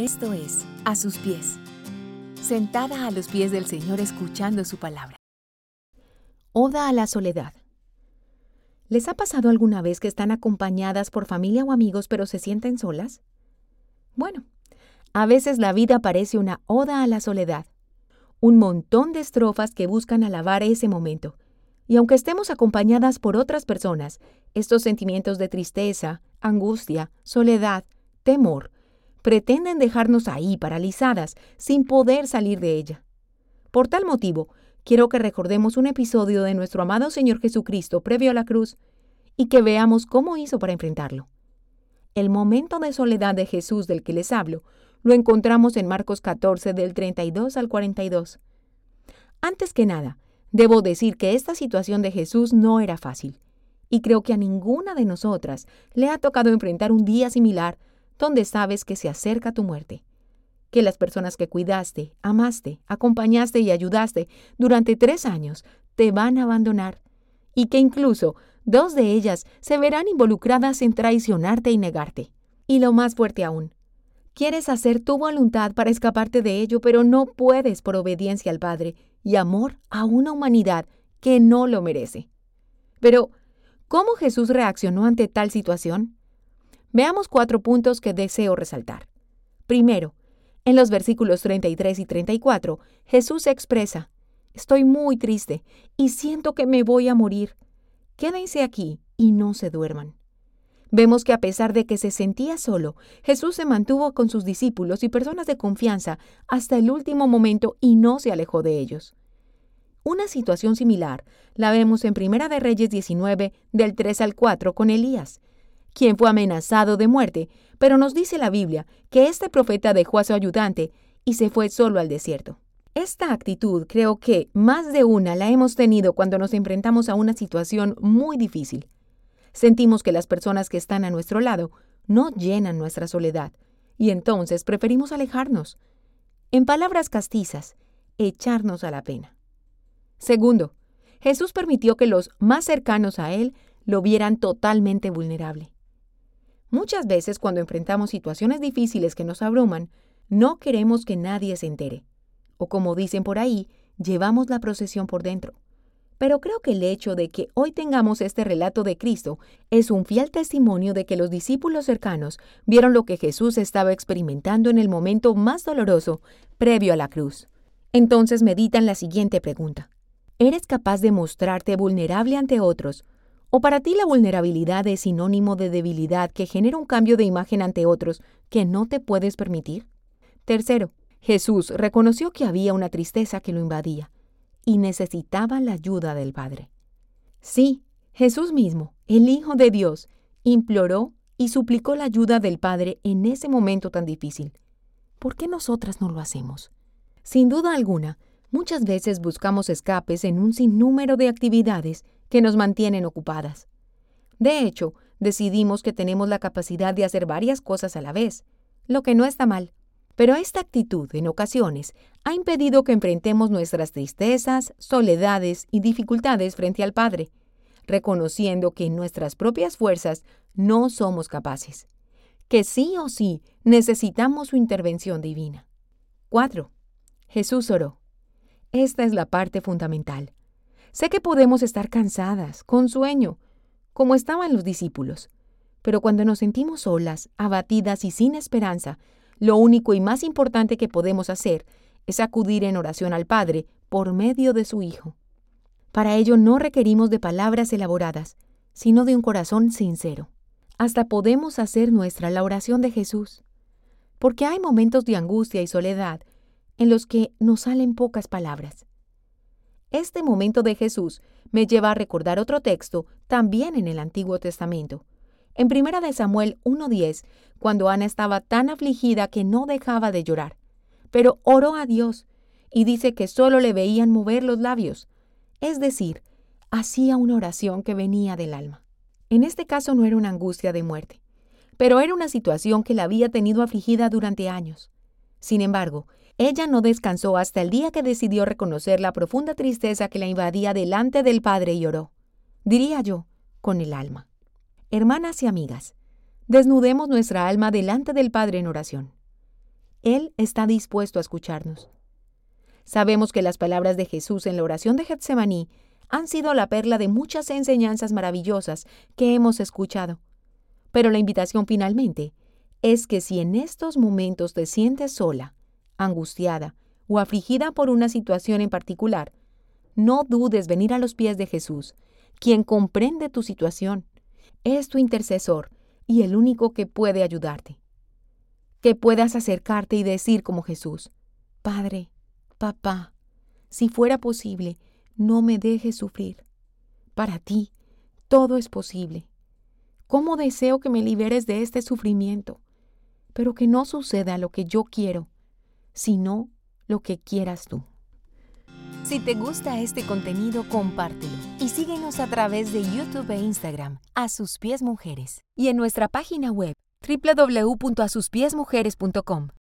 Esto es, a sus pies, sentada a los pies del Señor escuchando su palabra. Oda a la soledad. ¿Les ha pasado alguna vez que están acompañadas por familia o amigos pero se sienten solas? Bueno, a veces la vida parece una oda a la soledad, un montón de estrofas que buscan alabar ese momento. Y aunque estemos acompañadas por otras personas, estos sentimientos de tristeza, angustia, soledad, temor, pretenden dejarnos ahí paralizadas, sin poder salir de ella. Por tal motivo, quiero que recordemos un episodio de nuestro amado Señor Jesucristo previo a la cruz y que veamos cómo hizo para enfrentarlo. El momento de soledad de Jesús del que les hablo lo encontramos en Marcos 14 del 32 al 42. Antes que nada, debo decir que esta situación de Jesús no era fácil, y creo que a ninguna de nosotras le ha tocado enfrentar un día similar donde sabes que se acerca tu muerte, que las personas que cuidaste, amaste, acompañaste y ayudaste durante tres años te van a abandonar, y que incluso dos de ellas se verán involucradas en traicionarte y negarte. Y lo más fuerte aún, quieres hacer tu voluntad para escaparte de ello, pero no puedes por obediencia al Padre y amor a una humanidad que no lo merece. Pero, ¿cómo Jesús reaccionó ante tal situación? Veamos cuatro puntos que deseo resaltar. Primero, en los versículos 33 y 34, Jesús expresa, Estoy muy triste y siento que me voy a morir. Quédense aquí y no se duerman. Vemos que a pesar de que se sentía solo, Jesús se mantuvo con sus discípulos y personas de confianza hasta el último momento y no se alejó de ellos. Una situación similar la vemos en Primera de Reyes 19 del 3 al 4 con Elías, quien fue amenazado de muerte, pero nos dice la Biblia que este profeta dejó a su ayudante y se fue solo al desierto. Esta actitud creo que más de una la hemos tenido cuando nos enfrentamos a una situación muy difícil. Sentimos que las personas que están a nuestro lado no llenan nuestra soledad y entonces preferimos alejarnos. En palabras castizas, echarnos a la pena. Segundo, Jesús permitió que los más cercanos a Él lo vieran totalmente vulnerable. Muchas veces cuando enfrentamos situaciones difíciles que nos abruman, no queremos que nadie se entere. O como dicen por ahí, llevamos la procesión por dentro. Pero creo que el hecho de que hoy tengamos este relato de Cristo es un fiel testimonio de que los discípulos cercanos vieron lo que Jesús estaba experimentando en el momento más doloroso previo a la cruz. Entonces meditan la siguiente pregunta. ¿Eres capaz de mostrarte vulnerable ante otros ¿O para ti la vulnerabilidad es sinónimo de debilidad que genera un cambio de imagen ante otros que no te puedes permitir? Tercero, Jesús reconoció que había una tristeza que lo invadía y necesitaba la ayuda del Padre. Sí, Jesús mismo, el Hijo de Dios, imploró y suplicó la ayuda del Padre en ese momento tan difícil. ¿Por qué nosotras no lo hacemos? Sin duda alguna, muchas veces buscamos escapes en un sinnúmero de actividades que nos mantienen ocupadas. De hecho, decidimos que tenemos la capacidad de hacer varias cosas a la vez, lo que no está mal. Pero esta actitud, en ocasiones, ha impedido que enfrentemos nuestras tristezas, soledades y dificultades frente al Padre, reconociendo que en nuestras propias fuerzas no somos capaces, que sí o sí necesitamos su intervención divina. 4. Jesús oró. Esta es la parte fundamental. Sé que podemos estar cansadas, con sueño, como estaban los discípulos, pero cuando nos sentimos solas, abatidas y sin esperanza, lo único y más importante que podemos hacer es acudir en oración al Padre por medio de su Hijo. Para ello no requerimos de palabras elaboradas, sino de un corazón sincero. Hasta podemos hacer nuestra la oración de Jesús, porque hay momentos de angustia y soledad en los que nos salen pocas palabras. Este momento de Jesús me lleva a recordar otro texto también en el Antiguo Testamento. En 1 de Samuel 1:10, cuando Ana estaba tan afligida que no dejaba de llorar, pero oró a Dios y dice que solo le veían mover los labios, es decir, hacía una oración que venía del alma. En este caso no era una angustia de muerte, pero era una situación que la había tenido afligida durante años. Sin embargo, ella no descansó hasta el día que decidió reconocer la profunda tristeza que la invadía delante del Padre y oró, diría yo, con el alma. Hermanas y amigas, desnudemos nuestra alma delante del Padre en oración. Él está dispuesto a escucharnos. Sabemos que las palabras de Jesús en la oración de Getsemaní han sido la perla de muchas enseñanzas maravillosas que hemos escuchado. Pero la invitación finalmente es que si en estos momentos te sientes sola, angustiada o afligida por una situación en particular, no dudes venir a los pies de Jesús, quien comprende tu situación, es tu intercesor y el único que puede ayudarte. Que puedas acercarte y decir como Jesús, Padre, Papá, si fuera posible, no me dejes sufrir. Para ti, todo es posible. ¿Cómo deseo que me liberes de este sufrimiento? Pero que no suceda lo que yo quiero, sino lo que quieras tú. Si te gusta este contenido, compártelo y síguenos a través de YouTube e Instagram, A Sus Pies Mujeres, y en nuestra página web www.asuspiesmujeres.com.